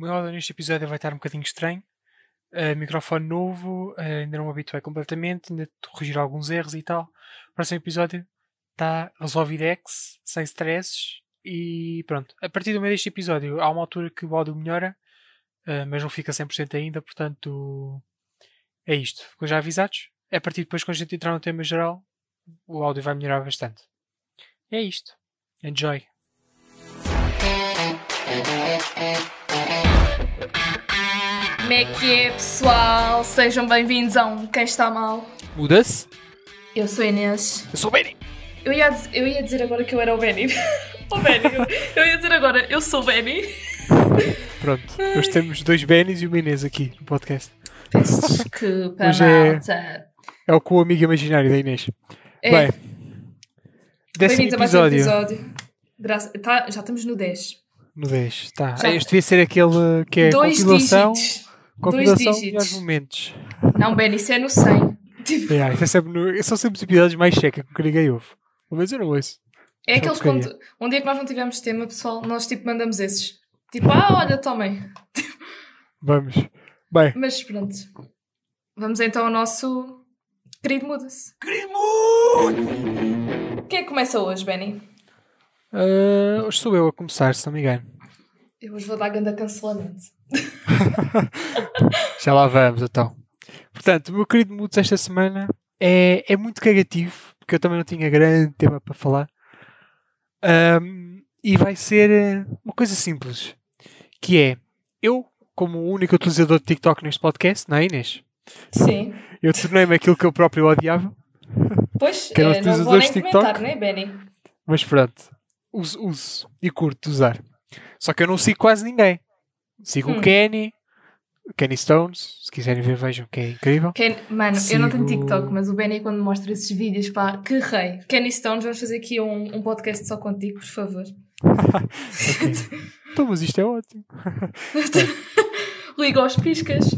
O meu áudio neste episódio vai estar um bocadinho estranho. Uh, microfone novo, uh, ainda não me habituei completamente, ainda corrigir alguns erros e tal. O próximo episódio está resolvidex, sem stresses e pronto. A partir do meio deste episódio há uma altura que o áudio melhora, uh, mas não fica 100% ainda, portanto é isto. Ficam já avisados? A partir depois, quando a gente entrar no tema geral, o áudio vai melhorar bastante. É isto. Enjoy! Como é que é, pessoal? Sejam bem-vindos a um Quem Está Mal. Muda-se? Eu sou a Inês. Eu sou o Benny! Eu ia, eu ia dizer agora que eu era o Benny. o Benny. Eu, eu ia dizer agora, eu sou o Benny. Pronto, hoje temos dois Bennys e uma Inês aqui no podcast. Peço desculpa, Hoje é- malta. É o co amigo imaginário da Inês. É, Bem, décimo Bem-vindos a mais um episódio. episódio. Graça- tá, já estamos no 10. No 10. Tá. Já. Este devia ser aquele que é Dois compilação, dígitos. E dígitos. aos momentos. Não, Benny, isso é no 100. Tipo, É, isso é sempre no- são sempre os episódios mais checa que ninguém ouve. Pelo menos eu não ouço. é aqueles quando. Um dia que nós não tivemos tema, pessoal, nós tipo mandamos esses. Tipo, ah, olha, tomem. Vamos. Bem. Mas pronto. Vamos então ao nosso querido Muda-se. Quem é que começa hoje, Benny? ah, hoje sou eu a começar, se não me engano. Eu hoje vou dar ganda cancelamento. Já lá vamos, então. Portanto, o meu querido Mudos esta semana é, é muito cagativo, porque eu também não tinha grande tema para falar. Ahm, e vai ser eh, uma coisa simples, que é, eu, como o único utilizador de TikTok neste podcast, não é Inês? Sim. Eu tornei-me aquilo que eu próprio odiava, Pois, Que eram os não vou nem de TikTok? comentar, né, Benny? mas pronto, uso, uso e curto de usar. Só que eu não sigo quase ninguém. Sigo Hum. o Kenny, Kenny Stones, se quiserem ver, vejam que é incrível. Ken- Mano, eu não tenho Sigo- TikTok, mas o Benny quando mostra esses vídeos, pá, que rei. Kenny Stones, vamos fazer aqui um, um podcast só contigo, por favor. Ok. Então, mas isto é ótimo. Liga aos piscas.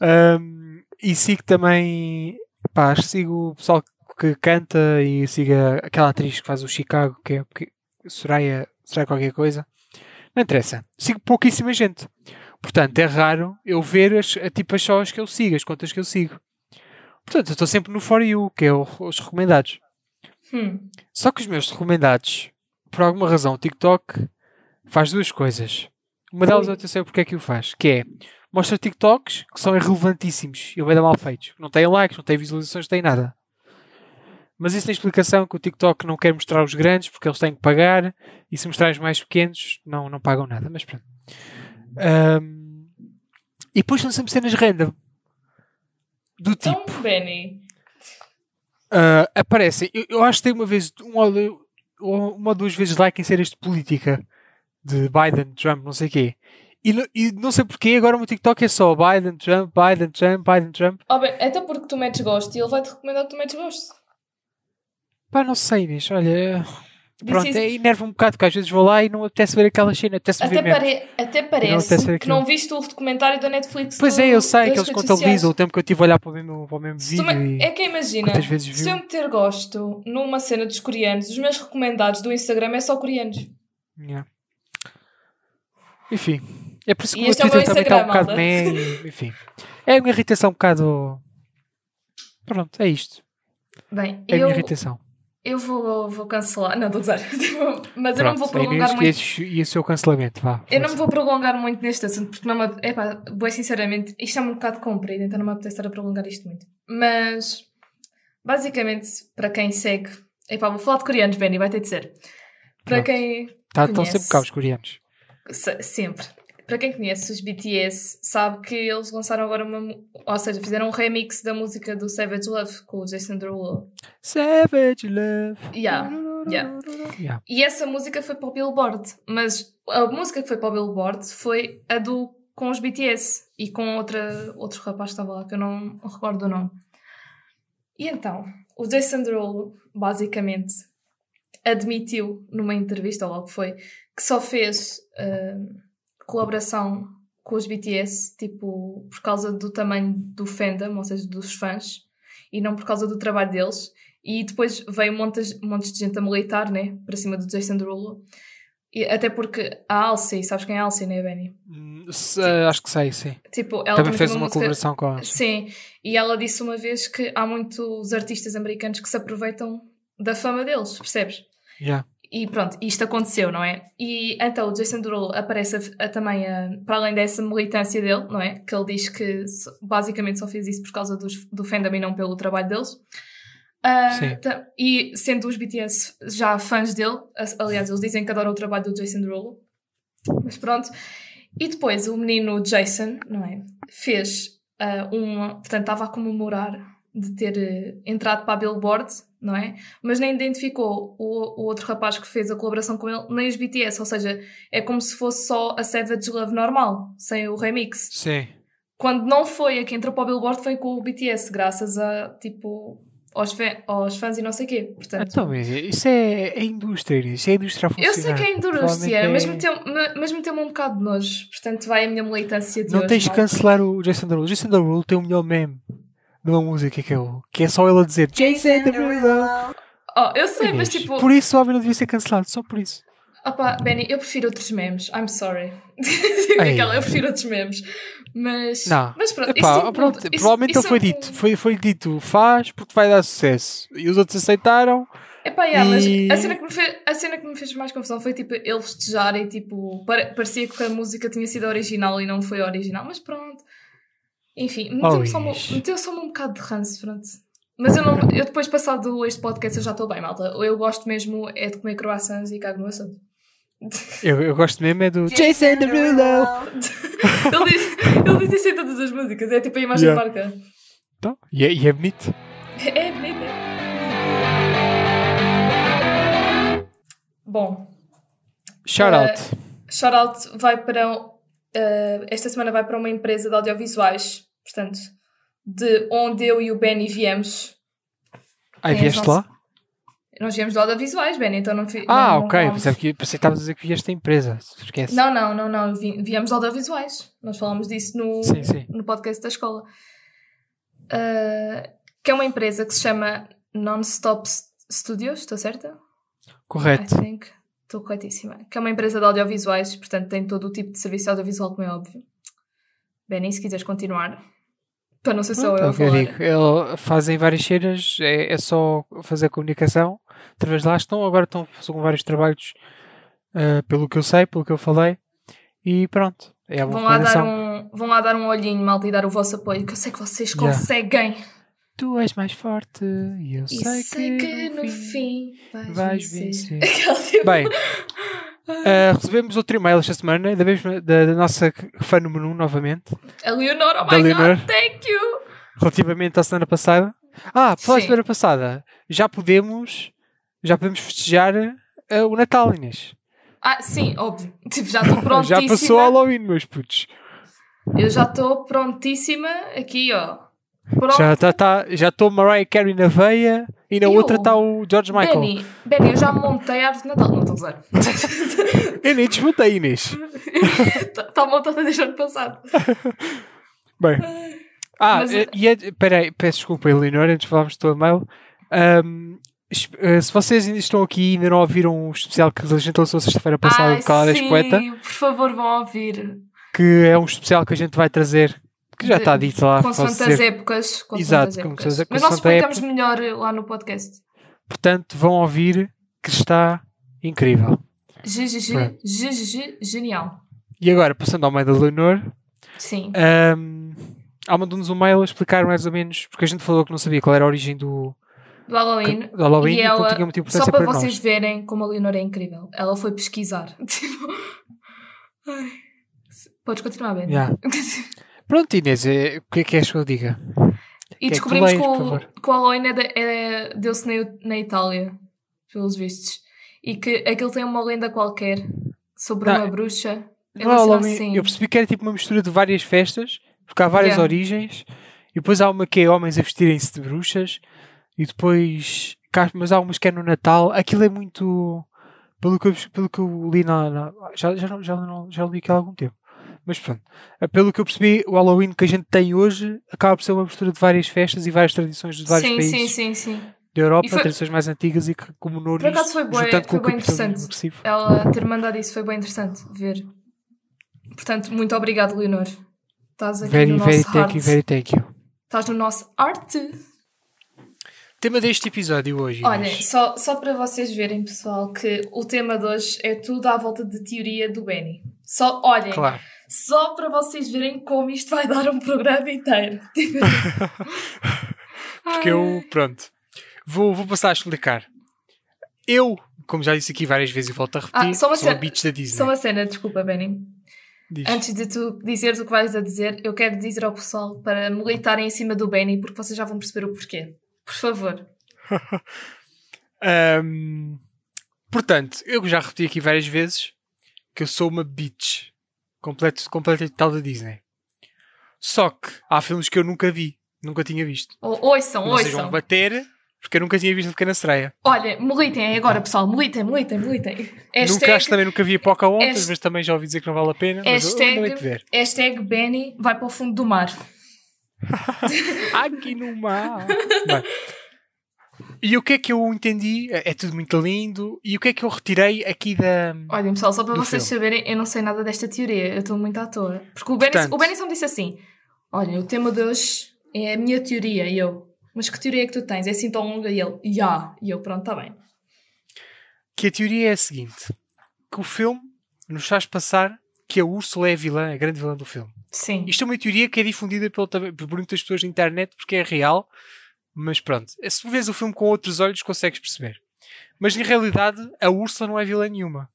Um, e sigo também, pá, sigo o pessoal que canta e sigo aquela atriz que faz o Chicago, que é Soraya qualquer coisa. Não interessa. Sigo pouquíssima gente. Portanto, é raro eu ver as, a- tipo as as que eu sigo, as contas que eu sigo. Portanto, eu estou sempre no For You, que é o- os recomendados. Hum. Só que os meus recomendados, por alguma razão, o TikTok faz duas coisas. Uma delas Ui. eu até sei porque é que o faz, que é mostra TikToks que são irrelevantíssimos e dar mal feitos. Não têm likes, não têm visualizações, não têm nada. Mas isso tem explicação que o TikTok não quer mostrar os grandes porque eles têm que pagar e se mostrar os mais pequenos não, não pagam nada. Mas pronto. Ahm, e depois são sempre cenas random. Do tipo. Então, Benny. Ah, aparecem. Eu, eu acho que tem uma vez, uma, uma ou duas vezes like em séries de política de Biden, Trump, não sei o quê. E, não- e não sei porquê, agora o meu TikTok é só Biden, Trump, Biden, Trump, Biden, Trump. Oh, Ben, até porque tu metes gosto e ele vai-te recomendar que tu metes gosto. Pá, não sei, Inês, olha. Pronto, isso. é, enerva um bocado, porque às vezes vou lá e não apetece ver aquela cena, apetece Até, pare... até parece ver que não viste o documentário da Netflix. Pois do- é, eu sei que eles contabilizam o tempo que eu tive a olhar para o mesmo, para o mesmo vídeo me- É que imagina, se eu meter gosto numa cena dos coreanos, os meus recomendados do Instagram é só coreanos. Yeah. Enfim, é por isso que o meu é Twitter meu também está um bocado meh, e- Enfim, é uma irritação um bocado. Pronto, é isto. Bem, É a eu, minha irritação. Eu vou, vou cancelar. Não, estou a usar. Mas eu não Pronto, vou prolongar muito. e, esse- e o seu cancelamento, vá. Eu não me vou prolongar muito neste assunto, porque não me, epá, bem sinceramente, isto é um bocado comprido, então não me apetece estar a prolongar isto muito. Mas, basicamente, para quem segue, epá, vou falar de coreanos, Benny, vai ter de ser. Para Pronto. quem Tá, estão conhece. sempre cá os coreanos. Se- Sempre. Para quem conhece os BTS, sabe que eles lançaram agora uma. Ou seja, fizeram um remix da música do Savage Love com o Jason Derulo. Savage Love. Yeah, yeah. Yeah. E essa música foi para o Billboard. Mas a música que foi para o Billboard foi a do com os BTS e com outra, outro rapaz que estava lá, que eu não recordo o nome. E então, o Jason Derulo, basicamente, admitiu numa entrevista, ou logo foi, que só fez ah, colaboração com os BTS, tipo, por causa do tamanho do fandom, ou seja, dos fãs, e não por causa do trabalho deles. E depois veio montes, montes de gente a militar, né, para cima do Jason Derulo, E até porque a Alcy, sabes quem é a Alcy, não é, Benny? Hum, se- acho que sei, sim. Tipo, ela Também fez uma uma música- colaboração com a. Sim, e ela disse uma vez que há muitos artistas americanos que se aproveitam da fama deles, percebes? Yeah. E pronto, isto aconteceu, não é? E então o Jason Derulo aparece a- a também, a- para além dessa militância dele, não é? Que ele diz que basicamente só fez isso por causa dos, do fandom e não pelo trabalho deles. Ta- e sendo os BTS já fãs dele, aliás, eles dizem que adoram o trabalho do Jason Derulo. Mas pronto. E depois o menino Jason, não é? Fez uma. Portanto, estava a comemorar de ter eh, entrado para a Billboard, não é? Mas nem identificou o, o outro rapaz que fez a colaboração com ele, nem os BTS. Ou seja, é como se fosse só a Savage Love normal, sem o remix. Sim. Quando não foi a que entrou para o Billboard, foi com o BTS, graças a, tipo, aos, aos fãs e não sei o quê. Portanto, Então, isso é, é indústria, isso é indústria a eu sei que é indústria, é- meteu-me mas meteu-me um bocado de nojo. Portanto, vai a minha militância de Não hoje. tens de malta. cancelar o Jason Derulo. O Jason Derulo tem o melhor meme de uma música que é, o, que é só ele a dizer Jason Derulo. Oh, eu sei, mas tipo... Por isso o homem não devia ser cancelado, só por isso. Opa, Benny, eu prefiro outros memes. I'm sorry. Aquela, eu prefiro outros memes. Mas, Não. mas pronto. Epá, isso pronto. Isso- provavelmente isso ele foi é dito, foi, foi dito, faz porque vai dar sucesso. E os outros aceitaram. Epá, yeah, E- mas a cena, que me fez, a cena que me fez mais confusão foi tipo ele festejar e tipo pare- parecia que a música tinha sido original e não foi original, mas pronto. Enfim, meteu-me só, meteu só um bocado de ranço, pronto. Mas eu, não, eu depois passado este podcast eu já estou bem, malta. Eu gosto mesmo é de comer croissants e cago no assunto. Eu, eu gosto mesmo é do Jason Derulo. ele, diz, ele diz isso em todas as músicas, é tipo a imagem Yeah. de marca. Então, e, é, e é bonito. É bonito. Bom, Shout Eh, out. Shoutout vai para. uh, esta semana vai para uma empresa de audiovisuais, portanto, de onde eu e o Benny viemos. Ai, as vieste nossas- lá? Nós viemos de audiovisuais, Benny, então não fi- Ah, não, não ok. falamos- Pensei que, pensei que estavas a dizer que vieste da empresa. Esquece. Não, não, não, não. vi- Viemos de audiovisuais. Nós falamos disso no, Sim, sim. no podcast da escola. Uh, que é uma empresa que se chama Non-Stop Studios, estou certa? Correto. I think. Estou corretíssima. Que é uma empresa de audiovisuais, portanto tem todo o tipo de serviço audiovisual, como é óbvio. Benny, se quiseres continuar. Para não ser só Pronto, eu que eu digo. Eles fazem várias cenas, é, é só fazer comunicação. Através de lá estão, agora estão com vários trabalhos, ah, pelo que eu sei, pelo que eu falei. E pronto. É Vão lá, dar um, vão lá dar um olhinho, malta, e dar o vosso apoio, que eu sei que vocês Yeah. conseguem. Tu és mais forte e eu E sei, sei que, no fim vais, vais vencer. Aquela tipo- Bem, ah, recebemos outro e-mail esta semana, da, mesma, da, da nossa fã número 1 novamente, A Leonor, oh my Leonor. god, thank you! relativamente à semana passada. Ah, pela Sim. semana passada, já podemos, já podemos festejar ah, o Natal, Inês. Ah, sim, óbvio. Tipo, já estou prontíssima. Já passou Halloween, meus putos. Eu já estou prontíssima aqui, ó. Pronto. Já está tá, já estou Mariah Carey na veia e na Eu? outra está o George Michael. Benny, Benny, eu já montei a árvore de Natal. Não estou a usar. Eu nem desmontei, Inês. Está montada desde o ano passado. Bem. Ah, Mas- eh, e é, peraí, peço desculpa, Eleonora, antes de falarmos do teu e-mail. Es- eh, se vocês ainda estão aqui e ainda não ouviram o especial que a gente lançou sexta-feira passada de Caladas Poeta, por favor, vão ouvir. que é um especial que a gente vai trazer, que já está dito lá. Consoante pode as ser. épocas. consoante Exato, as épocas. se- Mas nós consoante explicamos melhor lá no podcast. Portanto, vão ouvir que está incrível. GGG. GGG, genial. E agora, passando ao meio da Leonor, Sim. Um, ela mandou-nos um mail a explicar mais ou menos, porque a gente falou que não sabia qual era a origem do, Do Halloween. do Halloween e que ela, tinha muita só para para vocês nós. verem como a Leonor é incrível. Ela foi pesquisar. Tipo, ai. Podes continuar, Ben. Yeah. Pronto, Inês, é, o que é que és que eu diga? E que descobrimos tu que, lês, que o Halloween é é- deu-se na, na Itália, pelos vistos. E que aquilo tem uma lenda qualquer sobre Não, uma bruxa. É Não é Halloween, assim. Eu percebi que era tipo uma mistura de várias festas, porque há várias Yeah. origens, e depois há uma que é homens a vestirem-se de bruxas, e depois. Mas há umas que é no Natal. Aquilo é muito. Pelo que eu, pelo que eu li na. na- já, já, não- já, não, já li aquilo há algum tempo. Mas pronto. Eh, Pelo que eu percebi, o Halloween que a gente tem hoje acaba por ser uma mistura de várias festas e várias tradições de vários sim, países sim, sim, sim. da Europa, foi- tradições mais antigas e que comemorou Por acaso foi com foi o capitalismo interessante. agressivo. Ela ter mandado isso foi bem interessante ver. Portanto, muito obrigado, Leonor. Estás aqui Very, no very nosso thank you, very thank you. Estás no nosso arte. Tema deste episódio hoje. Olhem, Inês. só, só para vocês verem, pessoal, que o tema de hoje é tudo à volta de teoria do Benny. Só, olhem, Claro. só para vocês verem como isto vai dar um programa inteiro. Porque eu, pronto, vou, vou passar a explicar. Eu, como já disse aqui várias vezes e volto a repetir, Ah, só uma sou a cena- bitch da Disney. Só uma cena, desculpa, Benny. Diz. Antes de tu dizeres o que vais a dizer, eu quero dizer ao pessoal para militarem em cima do Benny, porque vocês já vão perceber o porquê. Por favor. Ahm, portanto, eu já repeti aqui várias vezes que eu sou uma bitch completo, completo e total da Disney. Só que há filmes que eu nunca vi, nunca tinha visto. Ou, ouçam, Não ouçam. bater, porque eu nunca tinha visto a Pequena Sereia. Olha, militem agora, pessoal. Militem, militem, militem. Nunca acho também nunca vi a Pocahontas, Hasht- mas também já ouvi dizer que não vale a pena. Mas eu Hashtag- ainda hei de ver. Hashtag Benny vai para o fundo do mar. Aqui no mar. Bem, e o que é que eu entendi? É é tudo muito lindo. E o que é que eu retirei aqui da. Olhem, pessoal, só para vocês filme. saberem, eu não sei nada desta teoria. Eu estou muito à toa. Porque o Portanto- o me disse assim: Olha, o tema de hoje é a minha teoria. E eu, mas que teoria é que tu tens? É assim tão longa? E ele, já. E eu, pronto, está bem. Que a teoria é a seguinte: que o filme nos faz passar que a Úrsula é a vilã, a grande vilã do filme. Sim. Isto é uma teoria que é difundida pelo, por muitas pessoas na internet porque é real, mas pronto. Se vês o filme com outros olhos, consegues perceber. Mas na realidade, a Úrsula não é vilã nenhuma.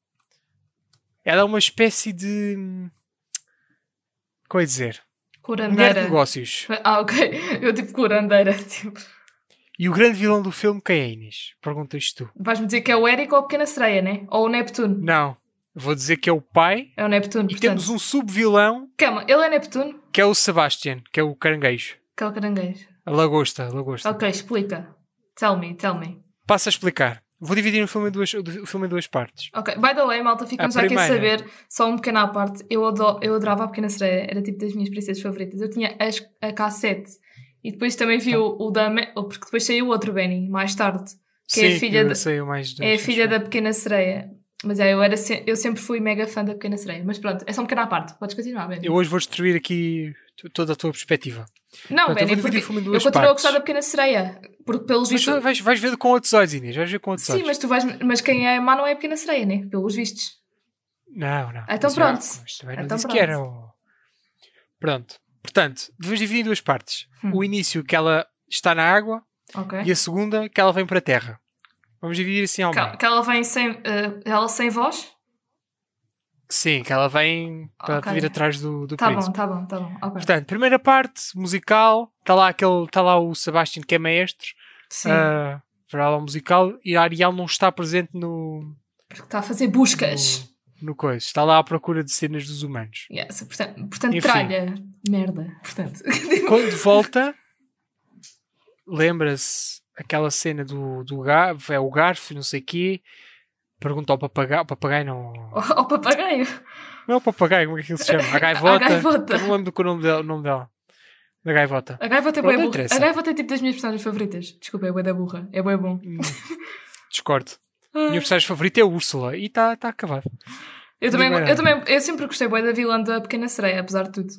Ela é uma espécie de. Como é dizer? Mulher de Curandeira. negócios. Ah, ok. Eu tipo curandeira. Tipo, E o grande vilão do filme, quem é Inês? Perguntas tu. vais-me dizer que é o Eric ou a Pequena Sereia, né? Ou o Neptuno. Não. Vou dizer que é o pai. É o Neptuno, E portanto. temos um sub-vilão Calma, ele é Neptuno? que é o Sebastian, que é o caranguejo. Que é o caranguejo. A lagosta, lagosta. Ok, explica. Tell me, tell me. Passo a explicar. Vou dividir o filme em duas, o filme em duas partes. Ok, by the way, malta, ficamos A já aqui a saber, só um pequeno à parte. Eu, ado- eu adorava a Pequena Sereia, era tipo das minhas princesas favoritas. Eu tinha as- a cassete e depois também vi o, o da. Porque depois saiu o outro Benny, mais tarde. Que é a Sim, filha mais É a filha da Pequena Sereia. Mas é, eu, era se- eu sempre fui mega fã da Pequena Sereia. Mas pronto, é só um pequeno à parte. Podes continuar, Benny. Eu hoje vou destruir aqui toda a tua perspectiva. Não, Pronto, eu vou dividir porque eu continuo a partes. gostar da Pequena Sereia. Porque pelos Mas vistos. vais, vais ver com outros olhos, Inês. Vais ver com outros Sim, olhos. mas tu vais. Mas quem é má não é a Pequena Sereia, né? Pelos vistos. Não, não. Então Mas já- pronto. mas também não Então disse pronto. que era. o- Pronto. Portanto, devemos dividir em duas partes. Hum. O início que ela está na água Ok. e a segunda que ela vem para a terra. Vamos dividir assim ao Que, meio. que ela vem sem. eh, ela sem voz? Sim, que ela vem para Ok. vir atrás do, do Tá príncipe. bom, tá bom, tá bom. Ok. Portanto, primeira parte, musical, está lá, aquele, tá lá o Sebastian que é maestro, Sim. uh, para musical, e a Ariel não está presente no, Porque está a fazer buscas. no, no coisa. Está lá à procura de cenas dos humanos. Yes, portanto, portanto Enfim. tralha. Merda. Portanto. Quando volta, lembra-se aquela cena do, do garfo, é o garfo, não sei o quê, pergunta ao papagaio, o papagaio não... Ao ao papagaio. Não é o papagaio, como é que ele se chama? A gaivota. A gaivota. Não lembro o nome dela. O nome dela. Da gaivota. A gaivota é Pronto, bué burra. A gaivota é tipo das minhas personagens favoritas. Desculpa, é bué da burra. É bué bom. Hum, Discordo. A minha personagem favorita é a Úrsula e está tá acabado. Eu também, eu também, eu sempre gostei bué da vilã da Pequena Sereia, apesar de tudo.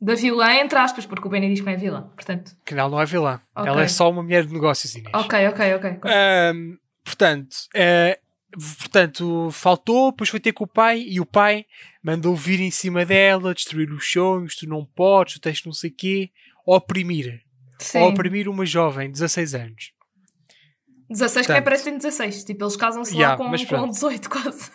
Da vilã, entre aspas, porque o Benny diz que não é vilã. Portanto, Que ela não é vilã. Ok. Ela é só uma mulher de negócios, Inês. ok, ok, ok. Ahm, portanto, eh, portanto, faltou, depois foi ter com o pai e o pai mandou vir em cima dela, destruir os sonhos, tu não podes, tu tens não sei o quê, oprimir. Sim. Oprimir uma jovem de 16 anos. 16 que nem Portanto. parece que tem 16. Tipo, eles casam-se Yeah, lá com, com pronto. 18 quase.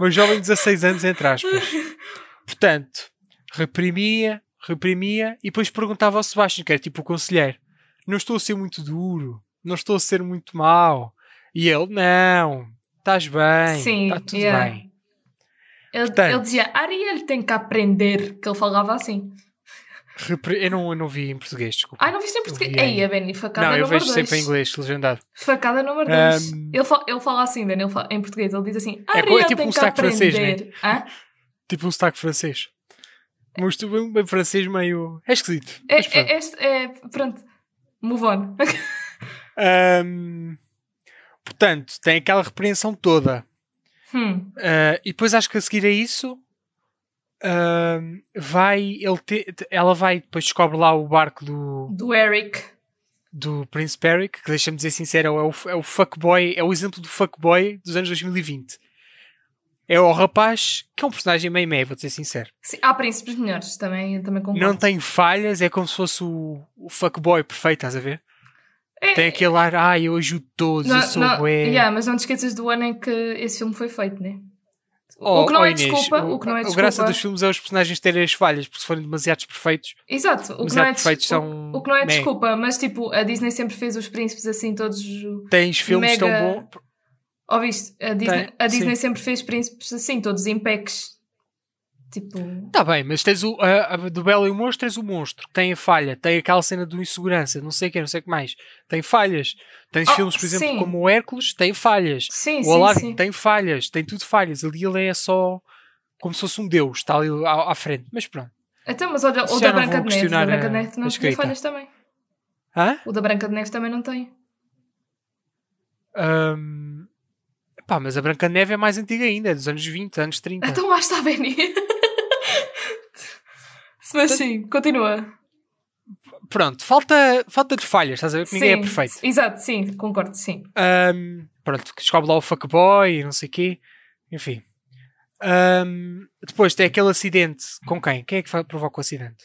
Uma jovem de 16 anos, entre aspas. Portanto, reprimia, reprimia e depois perguntava ao Sebastião, que era tipo o conselheiro: Não estou a ser muito duro, não estou a ser muito mau. E ele: Não, estás bem, está tudo yeah. bem. Ele, Portanto. ele dizia, Ariel tem que aprender, que ele falava assim. Eu, não, eu não vi em português, desculpa. Ai, não viste em português? vi Ei, a Benny, facada não, eu número vejo 2. sempre em inglês, legendado. Facada número 2. Um, Ele, fa- ele fala assim, Benny, ele fala, em português, ele diz assim, É Ariel co- é tipo tem um que sotaque francês, aprender. Hã? Tipo um sotaque francês. Mas tu bem, francês meio. É esquisito. É, é, este- é, pronto, move on. Ahm, portanto, tem aquela repreensão toda. Hum. Ah, e depois acho que a seguir a isso ahm, vai ele te- ela vai depois descobre lá o barco do, Do Eric. do Prince Peric, que deixa-me dizer sincero, é o, é o fuckboy, é o exemplo do fuckboy dos anos 2020. É o rapaz que é um personagem meio meio, vou ser sincero. Sim, há príncipes melhores, também, também concordo. Não tem falhas, é como se fosse o, o fuckboy perfeito, estás a ver? É, Tem aquele ar, ah, eu ajudo todos, não, eu sou não, bué. yeah, mas não te esqueças do ano em que esse filme foi feito, né? Oh, o que não oh, é Inês, desculpa, o, que não é a desculpa. graça dos filmes é os personagens terem as falhas, porque se forem demasiados perfeitos, Exato, o que, não é, atos feitos des- são o, o que não é desculpa, mas tipo, a Disney sempre fez os príncipes assim, todos. tens filmes Mega- tão bons. Ouviste? A Disney, Tem, a Disney sempre fez príncipes assim, todos em packs. Tipo. Tá bem, mas tens o a, a do Belo e o Monstro, tens o monstro, que tem a falha, tem aquela cena do insegurança, não sei o que, não sei o que mais, tem falhas. Tens Oh, filmes, por exemplo, sim. como o Hércules, tem falhas. Sim, o sim, Aladdin tem falhas, tem tudo falhas. Ali ele é só como se fosse um deus, está ali à, à frente. Mas pronto. Então, mas olha, o da Branca de Neve. O da Branca de Neve não escrita. falhas também. Hã? O da Branca de Neve também não tem. Ahm, Pá, mas a Branca de Neve é mais antiga ainda, é dos anos 20, anos 30. Então lá está, Benny. mas sim, continua. Pronto, falta, falta de falhas, estás a ver? Que ninguém é perfeito. Exato, sim, concordo, sim. Ahm, pronto, descobre lá o fuckboy e não sei o quê. Enfim. Ahm, depois tem aquele acidente com quem? Quem é que provoca o acidente?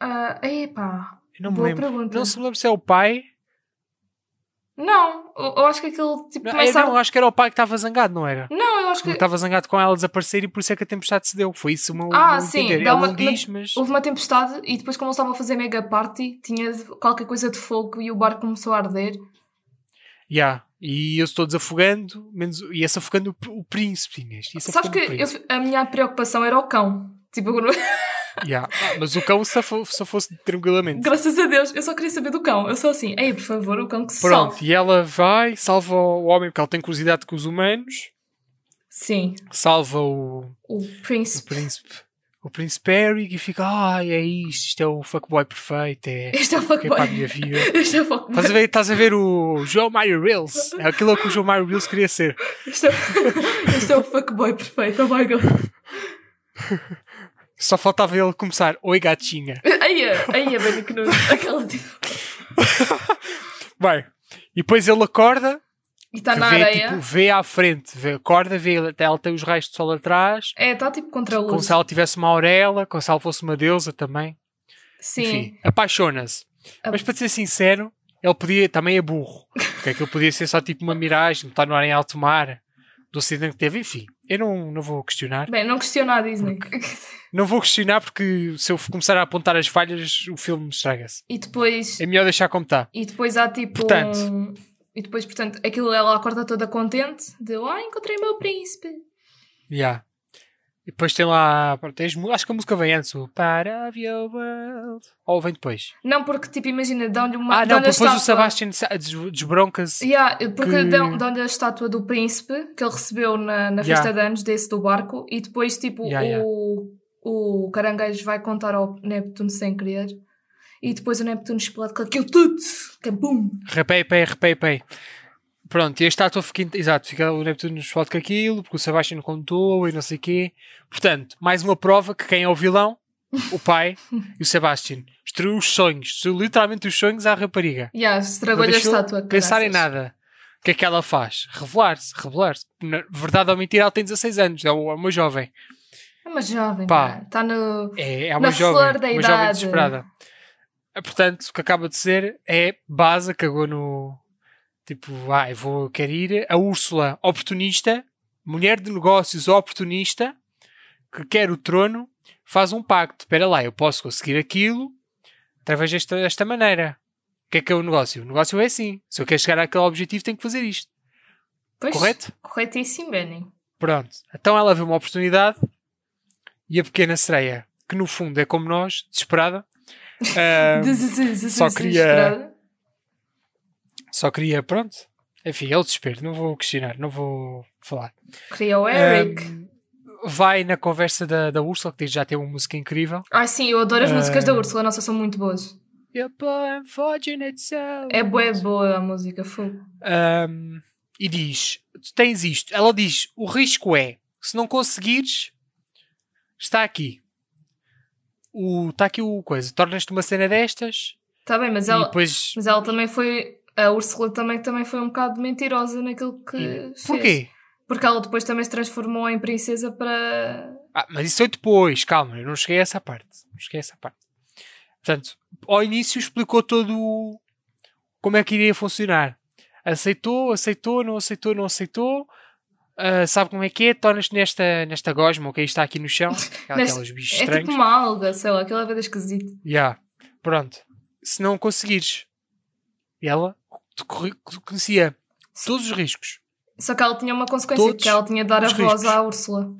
Ah, epá. Eu não me Boa lembro. pergunta. Não se me lembro se é o pai. Não, eu, eu acho que aquilo tipo Não, começa eu a- não, acho que era o pai que estava zangado, não era? Não, eu acho que estava zangado com ela desaparecer e por isso é que a tempestade se deu. Foi isso meu, Ah, sim, entender. uma- diz, mas. houve uma tempestade e depois quando eles estavam a fazer mega party tinha qualquer coisa de fogo e o barco começou a arder. Yeah. E eu estou desafogando, menos... ia-se afogando o, o príncipe, Inês. Sabes que eu- a minha preocupação era o cão. Tipo, Yeah. Ah, mas o cão só fosse tranquilamente. graças a Deus, eu só queria saber do cão. Eu sou assim, ei, por favor, o cão que se Pronto, salve. e ela vai, salva o homem porque ela tem curiosidade com os humanos, Sim, salva o, o o príncipe. príncipe. O príncipe Eric e fica, ah, é isto, isto é o fuckboy perfeito, é, Este é o é para a fuckboy. minha vida. Este é o fuckboy. Estás a ver, estás a ver o João Mario Reels? É aquilo que o João Mario Reels queria ser. Este é, este é o fuckboy perfeito. Oh my god. Só faltava ele começar, oi gatinha. Aia, aia, bem que não. Aquela tipo. Bem, e depois ele acorda, E está na vê, areia. tipo, vê à frente, vê, acorda, vê, até ela tem os raios de sol atrás, É, está tipo contra a como luz. se ela tivesse uma auréola, como se ela fosse uma deusa também. Sim. Enfim, apaixona-se. A- Mas para ser sincero, ele podia, também é burro. Porque aquilo podia ser só tipo uma miragem, estar no ar em alto mar, do acidente que teve. Enfim, eu não, não vou questionar. Bem, não questiona a Disney. Não vou questionar porque se eu começar a apontar as falhas, o filme estraga-se. E depois. É melhor deixar como está. E depois há tipo. Portanto. um- E depois, portanto, aquilo ela acorda toda contente. De ah, encontrei o meu príncipe. Yeah. E depois tem lá. tens acho que a música vem antes, o Part of Your World. Ou vem depois. Não, porque tipo, imagina, dão-lhe uma. Ah, não, depois o Sebastian desbronca-se. Yeah, porque que- dão- dão-lhe a estátua do príncipe que ele recebeu na, na Yeah. festa de anos desse do barco e depois tipo Yeah, yeah. o, o caranguejo vai contar ao Neptuno sem querer e depois o Neptuno explode com aquilo tudo que é bum Repei, pei, repei, pei. Pronto, e a estátua fica. Exato, fica o Neptuno nos foto com aquilo, porque o Sebastian contou e não sei o quê. Portanto, mais uma prova que quem é o vilão, o pai e o Sebastian, destruiu os sonhos, destruiu literalmente os sonhos à rapariga. yeah, Não estragou-lhe a estátua pensar em nada. O que é que ela faz? Revelar-se, revelar-se. Verdade ou mentira, ela tem 16 anos, é uma jovem. é uma jovem Pá. está no É, é uma Na jovem, flor da uma jovem idade. desesperada. Ah, Portanto, o que acaba de ser é base, cagou no tipo, ah, eu vou, quero ir. A Úrsula, oportunista, mulher de negócios oportunista, que quer o trono, faz um pacto. Espera lá, eu posso conseguir aquilo através desta, desta maneira. O que é que é o negócio? O negócio é assim. Se eu quero chegar àquele objetivo, tenho que fazer isto. Pois, Correto? corretíssimo Benny Pronto. Então ela vê uma oportunidade e a pequena sereia, que no fundo é como nós, desesperada, ah, só queria- Desesperada. Só queria, pronto. Enfim, é o desespero, não vou questionar, não vou falar. queria o Eric Ahm, vai na conversa da, da Úrsula, que diz já tem uma música incrível. Ai sim, eu adoro as músicas da Ah. Úrsula, nossa, são muito boas. É boa, é boa a música, fogo. Um, e diz: Tu tens isto. Ela diz: O risco é, se não conseguires, está aqui. O, está aqui o coisa. Tornas-te uma cena destas Tá bem, mas ela, depois. mas ela também foi. A Úrsula também, também foi um bocado mentirosa naquilo que fez. Porquê? Porque ela depois também se transformou em princesa para. Ah, mas isso foi depois, calma, eu não cheguei a essa parte. Não cheguei a essa parte. Portanto, ao início explicou todo o- como é que iria funcionar. Aceitou, aceitou, não aceitou, não aceitou. Ah, sabe como é que é? Tornas-te nesta, nesta gosma, ok? Está aqui no chão. Aquela- Neste- Aqueles bichos É estranhos. tipo uma alga, sei lá, aquela vez esquisita. Ya, Pronto. Se não conseguires. E ela conhecia todos os riscos. Só que ela tinha uma consequência, Todos que ela tinha de dar a voz riscos. à Úrsula.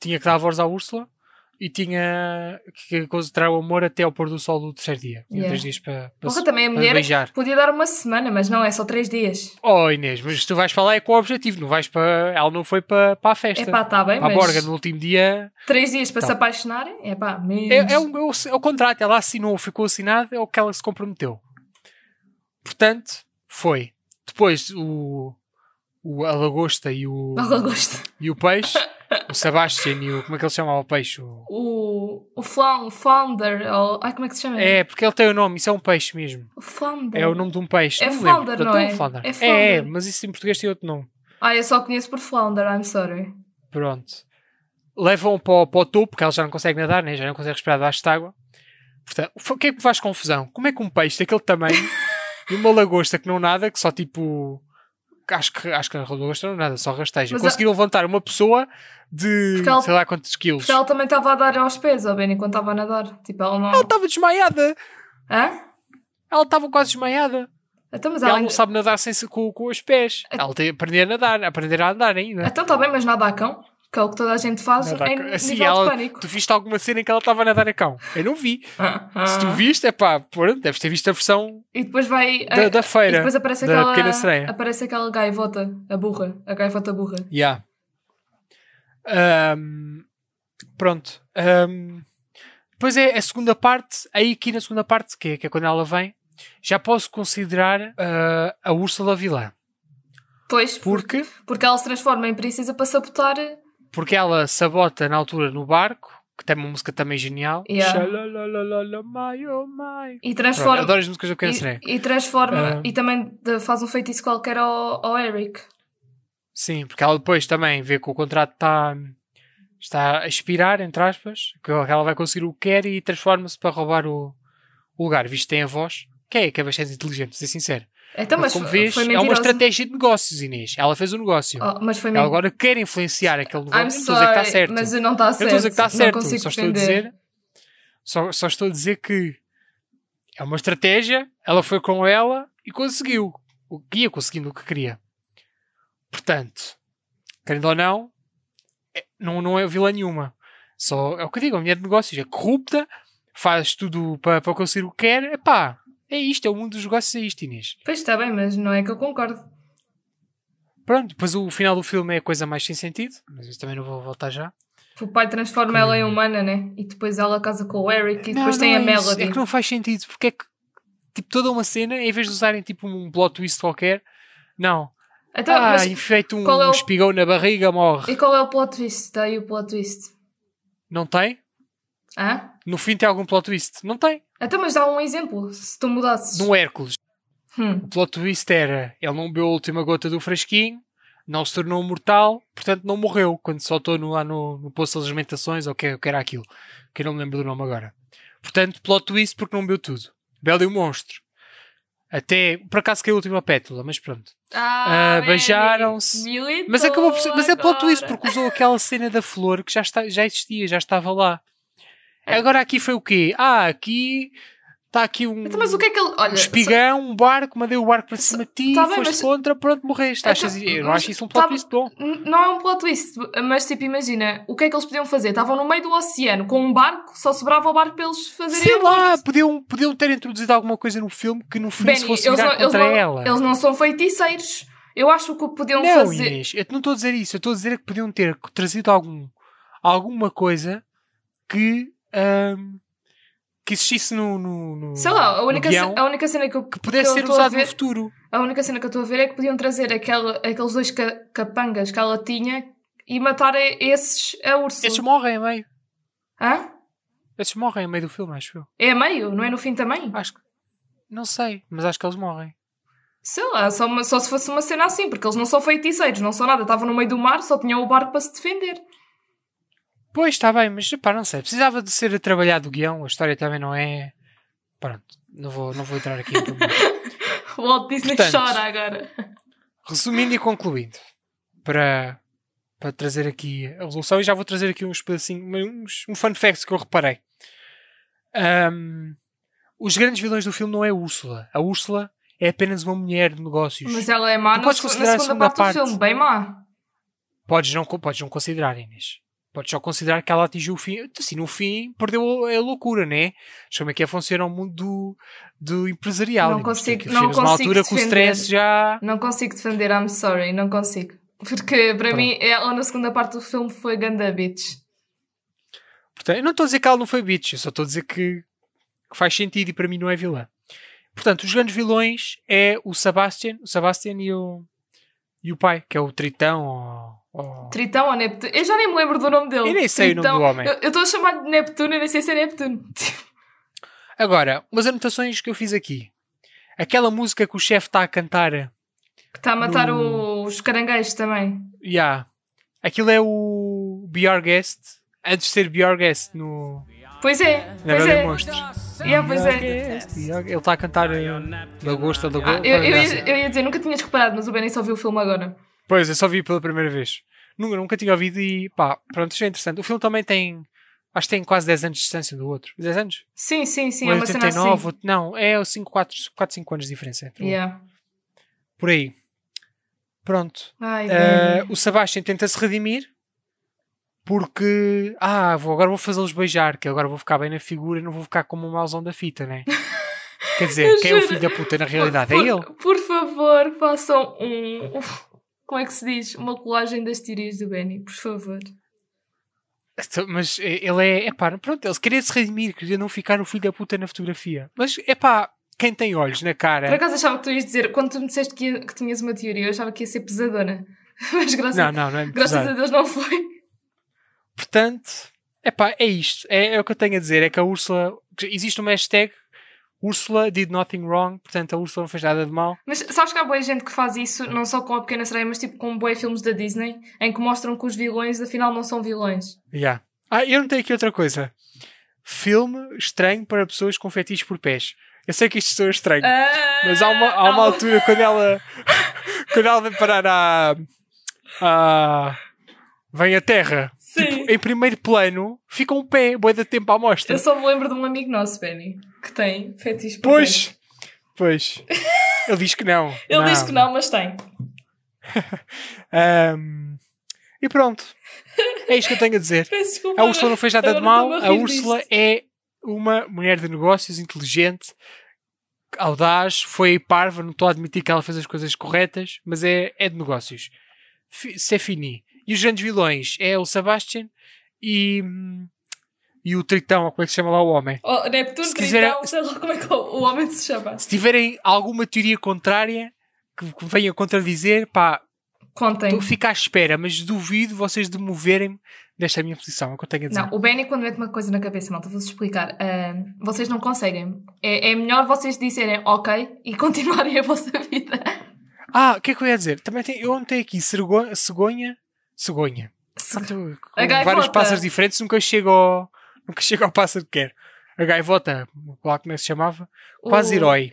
Tinha que dar a voz à Úrsula e tinha que concentrar o amor até ao pôr do sol do terceiro dia. Yeah. três dias para, para, Porra, também a mulher beijar. podia dar uma semana, mas não, é só três dias. Oh Inês, mas tu vais para lá é com o objetivo, não vais para. Ela não foi para, para a festa. É pá, tá bem, para a mas borga no último dia. três dias para Tá. se apaixonarem, é pá, menos. É, é, o, é, o, é o contrato, ela assinou, ficou assinado, é o que ela se comprometeu. Portanto, foi. Depois o, o, a lagosta e o, Ela gosta. e o peixe, o Sebastian e o. Como é que ele se chama o peixe? O- O, Flound, Flounder, ou, ai, como é que se chama? É, porque ele tem o nome, isso é um peixe mesmo. O Flounder. É o nome de um peixe. É não flounder, não é? flounder. É É, flounder. é, mas isso em português tem outro nome. Ah, eu só conheço por Flounder, I'm sorry. Pronto. Levam para o, para o topo, porque ela já não consegue nadar, né? já não consegue respirar debaixo de água. Portanto, o que é que me faz confusão? Como é que um peixe daquele tamanho e uma lagosta que não nada, que só tipo. Acho que, acho que a lagosta não nada, só rasteja. Mas a- Conseguiram levantar uma pessoa de ela- sei lá quantos quilos. Porque ela também estava a dar aos pés, ó Benny, quando estava a nadar. Tipo, ela não. Ela estava desmaiada. Hã? Ela estava quase desmaiada. Então, mas ela ela não ainda... sabe nadar sem, se- com, com os pés. Ela tem aprender a nadar, aprender a andar ainda. Então está bem, mas nada a cão, que é o que toda a gente faz Nadar em a- assim, nível ela- de pânico. Tu viste alguma cena em que ela estava a nadar a cão? Eu não vi. Ah, Se tu viste, é pá, pronto, deves ter visto a versão E depois vai. da, da e feira. depois aparece da aquela. pequena sereia. Aparece aquela gaivota, a burra. A gaivota burra. Yeah. Ahm, pronto. Ahm, depois é a segunda parte, aí aqui na segunda parte, que é, que é quando ela vem, já posso considerar ah, a Úrsula vilã. Pois, Porque, porque ela se transforma em princesa para sabotar. Porque ela sabota na altura no barco, que tem uma música também genial. Yeah. Xalalalala, my, oh my. E Pronto, transforma. adoro as músicas do Sereia. e, e transforma. Ah. E também faz um feitiço qualquer ao, ao Eric. Sim, porque ela depois também vê que o contrato está, está a expirar, entre aspas, que ela vai conseguir o que quer e transforma-se para roubar o, o lugar, visto que tem a voz, que é, que é bastante inteligente, vou ser sincero. Então, mas Porque, como foi, vês, é uma estratégia de negócios, Inês. Ela fez o negócio. Oh, mas foi Ela agora quer influenciar aquele negócio. I'm não estou a dizer que está sorry, certo. mas não está Eu certo. não estou a dizer que está certo. Só estou dizer. Só, só estou a dizer que é uma estratégia. Ela foi com ela e conseguiu. O que ia conseguindo o que queria. Portanto, querendo ou não, é- não, não é vilã nenhuma. Só é o que eu digo, a mulher de negócios é corrupta, faz tudo para, para conseguir o que quer. Epá, é isto, é o mundo dos negócios, é isto, Inês. Pois está bem, mas não é que eu concordo. Pronto, depois o final do filme é a coisa mais sem sentido, mas isso também não vou voltar já. O pai transforma ela em humana, né? E depois ela casa com o Eric e Não, depois não tem a é isso. Melody. É que não faz sentido, porque é que tipo, toda uma cena, em vez de usarem tipo um plot twist qualquer, não. Então, ah, mas- feito um, é o- espigão na barriga, morre. E qual é o plot twist? Está aí o plot twist. Não tem? Hã? No fim tem algum plot twist? Não tem. Então, mas dá um exemplo, se tu mudasses. No Hércules, Hum. o plot twist era ele não bebeu a última gota do frasquinho, não se tornou mortal, portanto não morreu quando soltou no, lá no, no poço das alimentações, ou o que, o que era aquilo, que eu não me lembro do nome agora. Portanto, plot twist porque não bebeu tudo. Belo e o monstro. Até, por acaso caiu a última pétala, mas pronto. Ah, Benny, beijaram-se. Mas acabou por ser, mas é plot twist porque usou aquela cena da flor que já, está, já existia, já estava lá. É. Agora aqui foi o quê? Ah, aqui está aqui um, Então, mas o que é que ele. Olha, um espigão, um barco, mandei o barco para cima de ti, Tá bem, foste mas- contra, pronto, morreste. Então, Achas, eu não mas acho isso um plot tá- twist bom. Não é um plot twist, mas tipo, imagina, o que é que eles podiam fazer? Estavam no meio do oceano com um barco, só sobrava o barco para eles fazerem Sei lá, podiam, podiam ter introduzido alguma coisa no filme que no fim se fosse eles não, eles, contra não, ela. eles não são feiticeiros. Eu acho que o que podiam Não, fazer. Inês, eu não estou a dizer isso. Eu estou a dizer que podiam ter trazido algum, alguma coisa que, que existisse no, no, no Sei lá, a única, guião a única cena que eu, que pudesse que eu ser estou a usado ver, no futuro. A única cena que eu estou a ver é que podiam trazer aquela, aqueles dois ca- capangas que ela tinha e matar esses a urso. Esses morrem a meio. Hã? Esses morrem a meio do filme, acho eu. É a meio, não é no fim também? Acho que. Não sei, mas acho que eles morrem. Sei lá, só, uma- só se fosse uma cena assim, porque eles não são feiticeiros, não são nada. Estavam no meio do mar, só tinham o barco para se defender. Pois, está bem, mas pá, não sei. Precisava de ser trabalhado o guião, a história também não é. Pronto, não vou, não vou entrar aqui em Walt Disney Portanto, chora agora. Resumindo e concluindo, para, para trazer aqui a resolução, e já vou trazer aqui uns pedacinhos, uns, um fun fact que eu reparei. Ahm, os grandes vilões do filme não é a Úrsula. A Úrsula é apenas uma mulher de negócios. Mas ela é má Tu na, podes na considerar a segunda, segunda parte, parte. do filme, bem má. Podes, não, podes não considerar, Inês. Podes só considerar que ela atingiu o fim. Assim, no fim, perdeu a, loucura, né? Como é que é funciona o mundo do, do empresarial. Não Inês. consigo- não a uma consigo altura que o defender. stress já. Não consigo defender, I'm sorry, não consigo. Porque para Pronto. mim, ela na segunda parte do filme foi ganda bitch. Portanto, eu não estou a dizer que ela não foi bitch, eu só estou a dizer que, que faz sentido e para mim não é vilã. Portanto, os grandes vilões é o Sebastian, o Sebastian e o, e o pai, que é o Tritão ou, ou- Tritão ou Neptuno? Eu já nem me lembro do nome dele. Eu nem sei o nome Tritão. do homem. Eu eu estou a chamar de Neptuno e nem sei se é Neptuno. Agora, umas anotações que eu fiz aqui. Aquela música que o chefe está a cantar, Que está a matar No- os caranguejos também. yeah, aquilo é o Be Our Guest, antes de ser Be Our Guest no, Pois é, na pois é. Monstros. Yeah, pois é. Ele está a cantar eh, Lagosta, Ah, Lagosta. eu, eu, ia, eu ia dizer, nunca tinhas reparado, mas o Benny só viu o filme agora. Pois, eu só vi pela primeira vez. Nunca, nunca tinha ouvido e pá, pronto, isto é interessante. O filme também tem, acho que tem quase 10 anos de distância um do outro. 10 anos? Sim, sim, sim, Um é é uma cena 89, assim. não, é 5, 4, 4, 5 anos de diferença. Yeah. Por aí. Pronto. Ai, Benny. o Sebastian tenta se redimir porque, ah, vou, agora vou fazê-los beijar, que agora vou ficar bem na figura e não vou ficar como um mauzão da fita, né? Quer dizer, Eu quem é o juro. filho da puta na realidade? por, É ele. Por favor, façam um. Como é que se diz? Uma colagem das teorias do Benny, por favor. Então, Mas eh, ele é, é pá, pronto, ele queria se redimir, queria não ficar o filho da puta na fotografia. Mas é pá, quem tem olhos na Por cara. acaso achava que tu ias dizer, quando tu me disseste que, ia- que tinhas uma teoria, eu achava que ia ser pesadona. Mas graças, Não, não, não é graças a Deus não foi. Portanto, é pá, é isto. É, é o que eu tenho a dizer. É que a Úrsula. Existe uma hashtag Úrsula did nothing wrong. Portanto, a Úrsula não fez nada de mal. Mas sabes que há boa gente que faz isso, não só com a Pequena Sereia, mas tipo com boa filmes da Disney, em que mostram que os vilões afinal não são vilões. Yeah. Ah, eu não tenho aqui outra coisa. Filme estranho para pessoas com fetiches por pés. Eu sei que isto soa estranho. Ah, Mas há uma, há uma altura quando ela quando ela vem parar à, à vem à terra Sim. tipo, em primeiro plano fica um pé boi de tempo à mostra Eu só me lembro de um amigo nosso, Benny, que tem fetiche por pois pois ele diz que não Ele diz que não, mas tem. Ahm, e pronto é isto que eu tenho a dizer desculpa. a Úrsula não fez nada de mal a Úrsula disto. é uma mulher de negócios inteligente audaz, foi parva, não estou a admitir que ela fez as coisas corretas, mas é, é de negócios. C'est fini. E os grandes vilões é o Sebastian e, e o Tritão, ou como é que se chama lá o homem. Oh, Neptuno, Se quiser- Tritão, sei lá como é que o o homem se chama. Se tiverem alguma teoria contrária que, que venha contradizer, pá, Contem. estou- fico à espera, mas duvido vocês de moverem-me desta minha posição, é o que eu tenho a dizer. Não, o Benny, quando mete uma coisa na cabeça, malta, vou-vos explicar. ah, vocês não conseguem. É, é melhor vocês dizerem ok e continuarem a vossa vida. Ah, o que é que eu ia dizer? Também tem, eu anotei aqui cegonha, cegonha, cegonha. Portanto, com gaivota. vários pássaros diferentes, nunca chego ao, nunca chego ao pássaro que quero. A gaivota, lá como é que se chamava? Quase O- herói.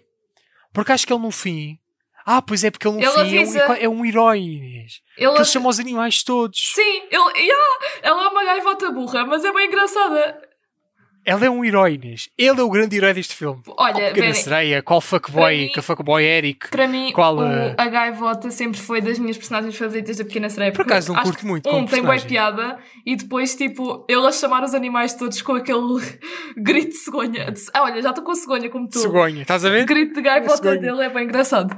Porque acho que ele no fim. Ah, pois é, porque ele no Ele fim é um, avisa. é um herói. Inês. Ele, ele chama os animais todos. Sim, ele, yeah, ela é uma gaivota burra, mas é bem engraçada. Ele é um herói, Inês. Ele é o grande herói deste filme. Olha, qual pequena sereia, qual fuckboy, mim- que fuckboy Eric. para mim, Qual, o- eh, a gaivota sempre foi das minhas personagens favoritas da Pequena Sereia. Por acaso não curto muito Um, tem boa piada e depois, tipo, ele a chamar os animais todos com aquele grito de cegonha. Ah, olha, já estou com cegonha como tu. Cegonha, estás a O ver? grito de gaivota dele é bem engraçado.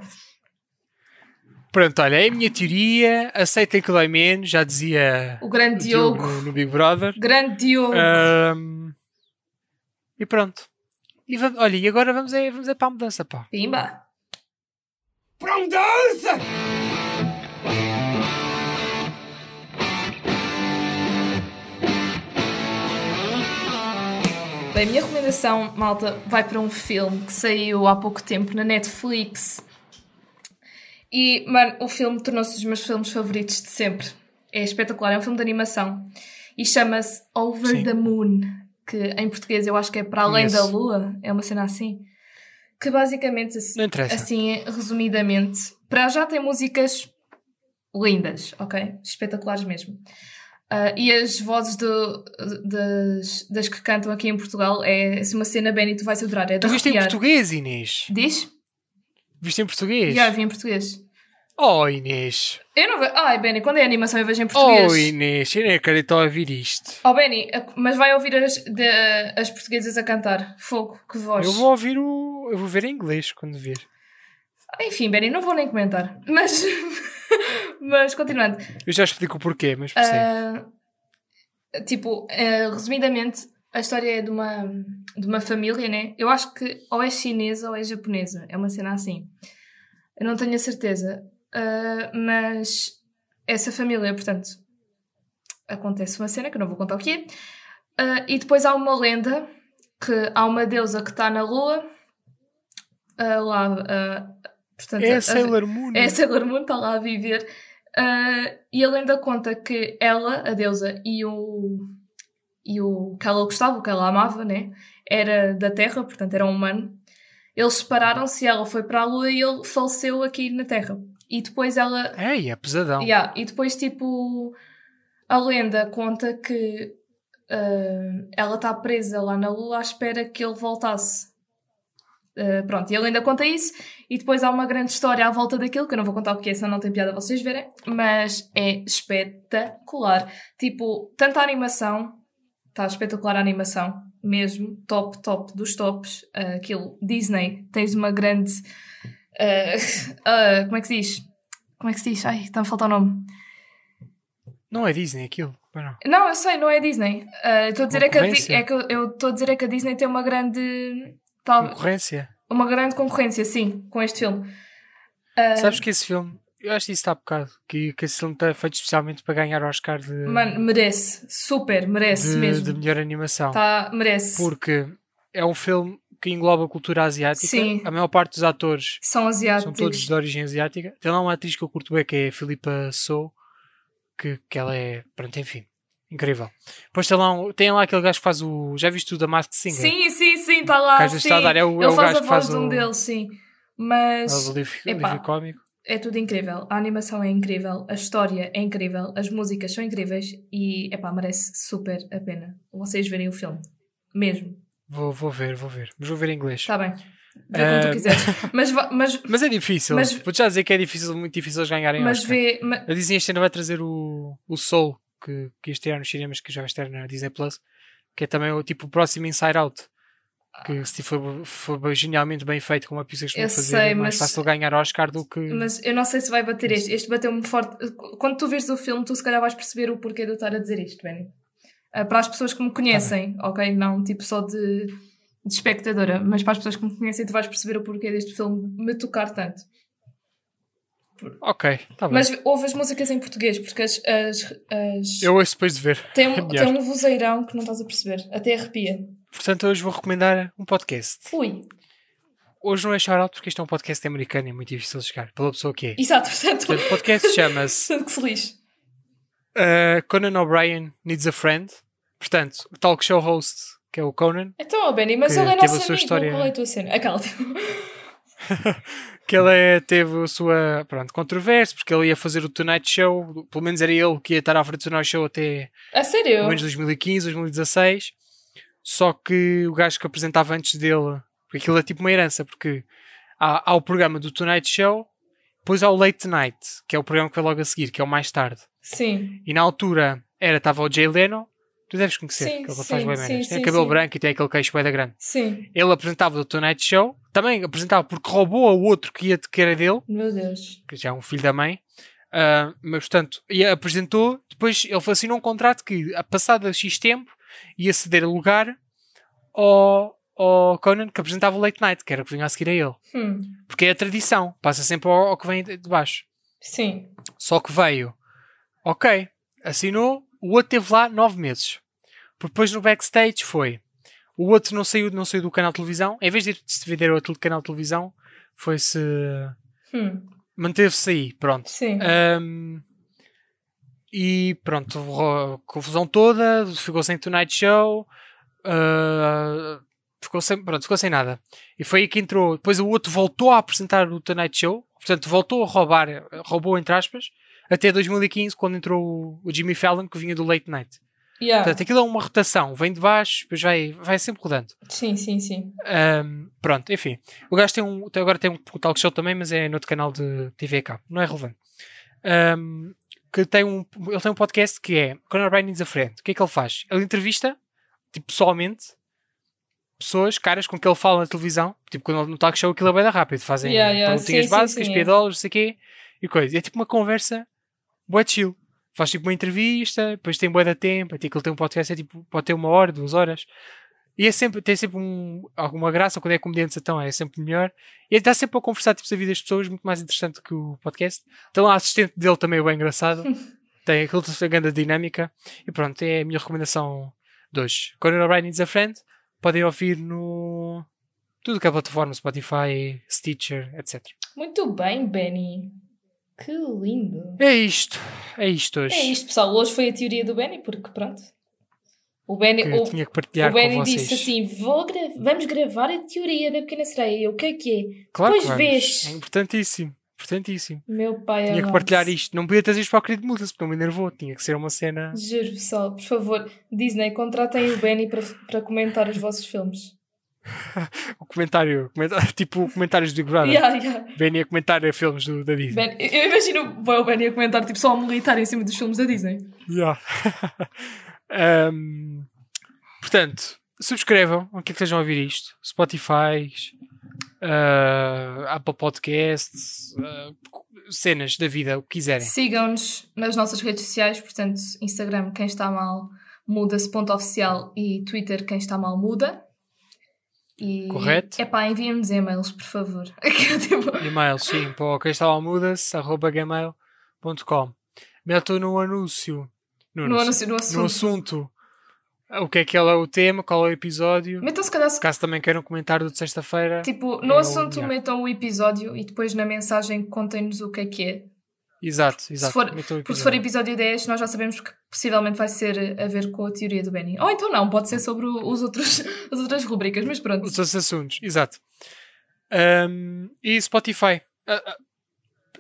Pronto, olha, é a minha teoria. Aceitem que dói menos, já dizia O o grande Diogo Diogo. no, no Big Brother. Grande Diogo. Ahm, e pronto. E vamos, olha, e agora vamos, é, vamos é para a mudança, pá. Pimba! Para a mudança! Bem, a minha recomendação, malta, vai para um filme que saiu há pouco tempo na Netflix. E, mano, o filme tornou-se dos meus filmes favoritos de sempre. É espetacular, é um filme de animação. E chama-se Over Sim. the Moon, que em português eu acho que é Para Além da. Lua, é uma cena assim. Que basicamente, assim, Não interessa. assim resumidamente, para já tem músicas lindas, ok? Espetaculares mesmo. Ah, e as vozes do- das, das que cantam aqui em Portugal é assim, uma cena, Benny, tu vais adorar. É Tu viste em português, Inês? Diz? Viste em português? Já vi em português. Oh, Inês. Eu não vejo. Ai, Benny, quando é animação eu vejo em português. Oh, Inês. Eu nem acredito a ouvir isto. Oh, Benny, mas vai ouvir as, de- as portuguesas a cantar. Fogo, que voz. Eu vou ouvir o... Eu vou ver em inglês quando ver. Enfim, Benny, não vou nem comentar. Mas, mas continuando. Eu já explico o porquê, mas percebe. Ah, tipo, ah, resumidamente, a história é de uma, de uma família, né? Eu acho que ou é chinesa ou é japonesa. É uma cena assim. Eu não tenho a certeza. Ah, mas essa família, portanto, acontece uma cena que eu não vou contar o que é. Ah, e depois há uma lenda que há uma deusa que está na lua. ah, lá, portanto, é a- Sailor Moon. é a Sailor Moon, está lá a viver. E a lenda conta que ela, a deusa, e o, e o que ela gostava, o que ela amava, né? Era da Terra, portanto era um humano. Eles separaram-se ela foi para a Lua e ele faleceu aqui na Terra. E depois ela. Ei, é pesadão. Yeah, e depois, tipo, a lenda conta que ah, ela está presa lá na Lua à espera que ele voltasse. Ah, pronto, e a lenda conta isso, e depois há uma grande história à volta daquilo, que eu não vou contar o que é, senão não tem piada vocês verem, mas é espetacular. Tipo, tanta animação, está espetacular a animação, mesmo, top, top dos tops. Ah, aquilo, Disney, tens uma grande. Ah, ah, como é que se diz? Como é que se diz? Ai, está a faltar o nome. Não é Disney aquilo. Não. Não, eu sei, não é Disney. Ah, Estou a dizer é que, a é que eu- estou a dizer é que a Disney tem uma grande. Tal, Concorrência. uma grande concorrência, sim, com este filme. Ah, Sabes que esse filme... Eu acho que isso está a bocado. Que, que esse filme está feito especialmente para ganhar o Oscar de, Mano, merece, super, merece de, mesmo. de melhor animação. Tá, merece. Porque é um filme que engloba a cultura asiática. Sim. A maior parte dos atores São asiáticos. são todos de origem asiática. Tem lá uma atriz que eu curto bem, que é a Filipa So, que, que ela é, pronto, enfim, incrível. Depois tem lá, um- tem lá aquele gajo que faz o. Já viste o The Masked Singer? Sim, sim, sim, está lá. Que às vezes sim. está a dar, é o- é Ele o faz gajo a que voz faz de um o- deles, sim. É Mas o livro, epá. livro cómico. é tudo incrível. A animação é incrível, a história é incrível, as músicas são incríveis e epá, merece super a pena vocês verem o filme. Mesmo. Vou, vou ver, vou ver. Mas vou ver em inglês. Está bem. Vê como tu Ah, quiseres. Mas, mas, Mas é difícil. Mas- Vou-te já dizer que é difícil, muito difícil eles ganharem mas Oscar. vê. ma- A Disney este ano vai trazer o, o Soul, que, que este ano nos cinemas, que já vai estar na Disney Plus, que é também o tipo o próximo Inside Out. Que se for, for genialmente bem feito, como a costuma Eu fazer, sei, é mais mas- fácil ganhar Oscar do que. Mas eu não sei se vai bater este. Este bateu-me forte. Quando tu vês o filme, tu se calhar vais perceber o porquê de eu estar a dizer isto, Benny. Ah, para as pessoas que me conhecem, ok? Não tipo só de, de espectadora, mas para as pessoas que me conhecem, tu vais perceber o porquê deste filme me tocar tanto. Ok, está bem. Mas ouve as músicas em português, porque as. as, as- Eu ouço depois de ver. tem, é um, melhor. tem um vozeirão que não estás a perceber. Até arrepia. Portanto, hoje vou recomendar um podcast. Ui. Hoje não é shout-out porque isto é um podcast americano e é muito difícil de chegar, pela pessoa que é. Exato, portanto. Portanto, o podcast chama-se Tanto que se lixe. Uh, Conan O'Brien Needs a Friend. Portanto, o talk show host, que é o Conan, Então, Benny, mas Que ele é nosso amigo. história- Qual é a tua cena? Aquela. que ele é- teve a sua pronto, controvérsia, porque ele ia fazer o Tonight Show, pelo menos era ele que ia estar à frente do Tonight Show até A sério? pelo menos 2015, 2016. Só que o gajo que apresentava antes dele, porque aquilo é tipo uma herança, porque há, há o programa do Tonight Show, depois há o Late Night, que é o programa que vai logo a seguir, que é o mais tarde. Sim. E na altura era, estava o Jay Leno, tu deves conhecer, Sim, que ele sim, faz bem menos. Tem cabelo sim. branco e tem aquele queixo bem da grande. Sim. Ele apresentava o Tonight Show, também apresentava porque roubou a outro que, ia, que era dele, Meu Deus. que já é um filho da mãe, ah, mas portanto, e apresentou, depois ele assinou um contrato que, a passado X tempo, ia ceder lugar ao, ao Conan que apresentava o Late Night, que era o que vinha a seguir a ele. Hum, Porque é a tradição, passa sempre ao, ao que vem de baixo. sim. Só que veio, ok, assinou, o outro teve lá nove meses. Depois no backstage foi, o outro não saiu, não saiu do canal de televisão, em vez de se vender ao outro canal de televisão, foi-se, Hum, manteve-se aí, pronto. sim. Ahm, e pronto, ro- confusão toda, ficou sem Tonight Show, ah, ficou, sem, pronto, ficou sem nada. E foi aí que entrou. Depois o outro voltou a apresentar o Tonight Show, portanto, voltou a roubar, roubou entre aspas, até 2015, quando entrou o, Jimmy Fallon, que vinha do Late Night. Yeah. Portanto, aquilo é uma rotação, vem de baixo, depois vai, vai sempre rodando. Sim, sim, sim. Ahm, pronto, enfim. O gajo tem um, agora tem um talk show também, mas é no outro canal de TV cá. Não é relevante. Ahm, que tem um, ele tem um podcast que é Conor O'Brien is a Friend. O que é que ele faz? Ele entrevista, tipo, pessoalmente, pessoas, caras com que ele fala na televisão. Tipo, quando ele no talk show aquilo é bem rápido. Fazem Yeah, yeah. perguntinhas Sim, básicas, sim, piadolas, não sei o quê, e coisa. E é tipo uma conversa bué chill. Faz tipo uma entrevista, depois tem bué de tempo, é tipo, ele tem um podcast, é tipo, pode ter uma hora, duas horas. E é sempre, tem sempre um, alguma graça, quando é comediante então é sempre melhor. E ele está sempre a conversar tipo, da vida das pessoas, muito mais interessante que o podcast. Lá a assistente dele também bem engraçado. tem aquilo tem grande dinâmica. E pronto, é a minha recomendação de hoje. Conor O'Brien is a Friend. Podem ouvir no tudo que é plataforma, Spotify, Stitcher, etc. Muito bem, Benny. Que lindo. É isto. É isto hoje. É isto, pessoal. Hoje foi a teoria do Benny, porque pronto. O Benny, Que o, tinha que partilhar o Benny disse assim: Vou gra- vamos gravar a teoria da pequena sereia. E eu, O que é que é? claro que depois vamos. vês. É importantíssimo. Importantíssimo. Meu pai Tinha que partilhar isto. Não podia trazer isto para o querido Mudas, porque não me enervou. Tinha que ser uma cena. Juro, pessoal, por favor, Disney, contratem o Benny para, para comentar os vossos filmes. O comentário, comentário tipo comentários do Big Brother. Yeah, yeah. Vêm a comentar filmes do, da Disney. Ben- eu imagino bem, o Benny a comentar tipo, só um militar em cima dos filmes da Disney. Yeah. Um, portanto, subscrevam o que é que estejam a ouvir isto. Spotify, uh, Apple Podcasts, uh, cenas da vida, o que quiserem. Sigam-nos nas nossas redes sociais, portanto, Instagram, quem está mal, muda-se.oficial e Twitter, quem está mal, muda. E, Correto. Epá, enviem-nos e-mails, por favor. Tipo, E-mail, sim, para o cristalmudas.gmail.com Meto no anúncio. No, no, anúncio, no assunto. no assunto. O que é que é o tema, qual é o episódio. Metam se calhar, Caso também queiram comentar do de sexta-feira. tipo, no É assunto metam o episódio e depois na mensagem contem-nos o que é que é. Exato, exato. for- Metam o Porque se for episódio. episódio 10, nós já sabemos que possivelmente vai ser a ver com a teoria do Benny. Ou então não, pode ser sobre os outros, as outras rubricas, mas pronto. Os outros assuntos, exato. Um, e Spotify. Ah,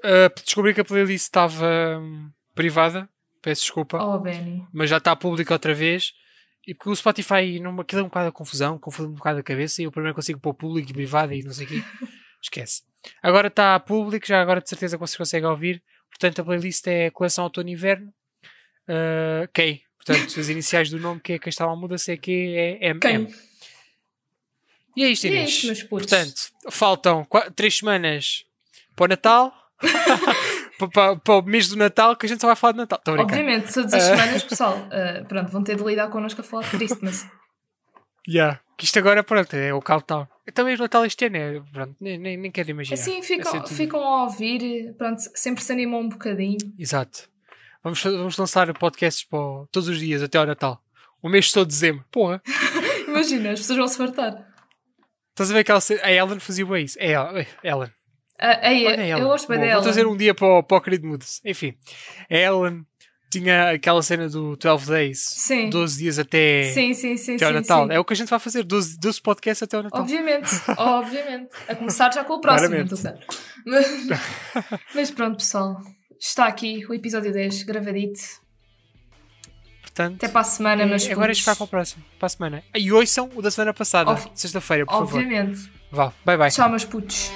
ah, descobri que a playlist estava hum, privada. Peço desculpa. Oh, Benny. Mas já está pública outra vez. E porque o Spotify, não, aquilo é um bocado a confusão, confunde um bocado a cabeça. E eu primeiro consigo pôr público e privado e não sei o quê. Esquece. Agora está público, já agora de certeza que vocês conseguem ouvir. Portanto, a playlist é Coleção Outono e Inverno. Uh, Key. Portanto, as iniciais do nome que é está lá muda-se é é M. Quem? E é isto, é Inês. isto, meus putos. Portanto, faltam três semanas para o Natal. para, para- para o mês do Natal, que a gente só vai falar de Natal. Obviamente, todas as semanas, pessoal, ah, pronto, vão ter de lidar connosco a falar de Christmas. Yeah. Que isto agora, pronto, é o countdown. Também o Natal este ano é, pronto, nem, nem, nem quero imaginar. Assim ficam, tudo- ficam a ouvir, pronto, sempre se animam um bocadinho. Exato. Vamos, vamos lançar podcasts para todos os dias até ao Natal. O mês todo de dezembro. Porra. Imagina, as pessoas vão se fartar. Estás a ver que ela, se- a Ellen fazia bem isso. É ela. é, Ellen. Ah, aí, Olha a Ellen. eu gosto bem Bom, dela. Vou trazer um dia para o, para o querido Moods. Enfim. A Ellen tinha aquela cena do 12 Days. Sim. 12 dias até, Sim, sim, sim, até sim, Natal. sim. É o que a gente vai fazer. 12, 12 podcasts até ao Natal. Obviamente, obviamente. A começar já com o próximo. Então. Mas, mas pronto, pessoal. Está aqui o episódio 10 gravadito. Portanto, Até para a semana, é, meus agora é ficar para o próximo. Para a semana. E ouçam o da semana passada. Ob- Sexta-feira, por favor. Obviamente. Vá. Bye bye. Tchau, meus putos.